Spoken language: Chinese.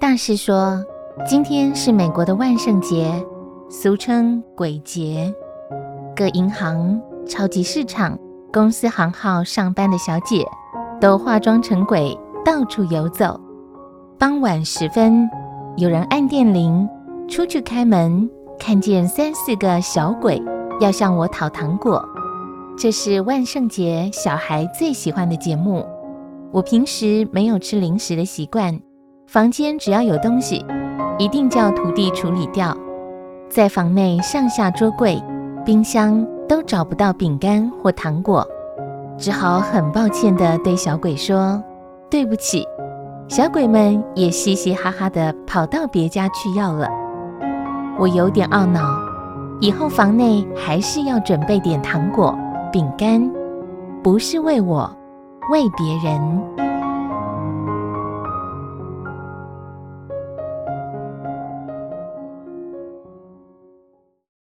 大师说，今天是美国的万圣节，俗称鬼节。各银行、超级市场、公司行号上班的小姐都化妆成鬼，到处游走。傍晚时分，有人按电铃，出去开门，看见三四个小鬼要向我讨糖果。这是万圣节小孩最喜欢的节目。我平时没有吃零食的习惯，房间只要有东西，一定叫徒弟处理掉。在房内上下桌柜。冰箱都找不到饼干或糖果，只好很抱歉地对小鬼说：“对不起。”小鬼们也嘻嘻哈哈地跑到别家去要了。我有点懊恼，以后房内还是要准备点糖果、饼干，不是为我，为别人。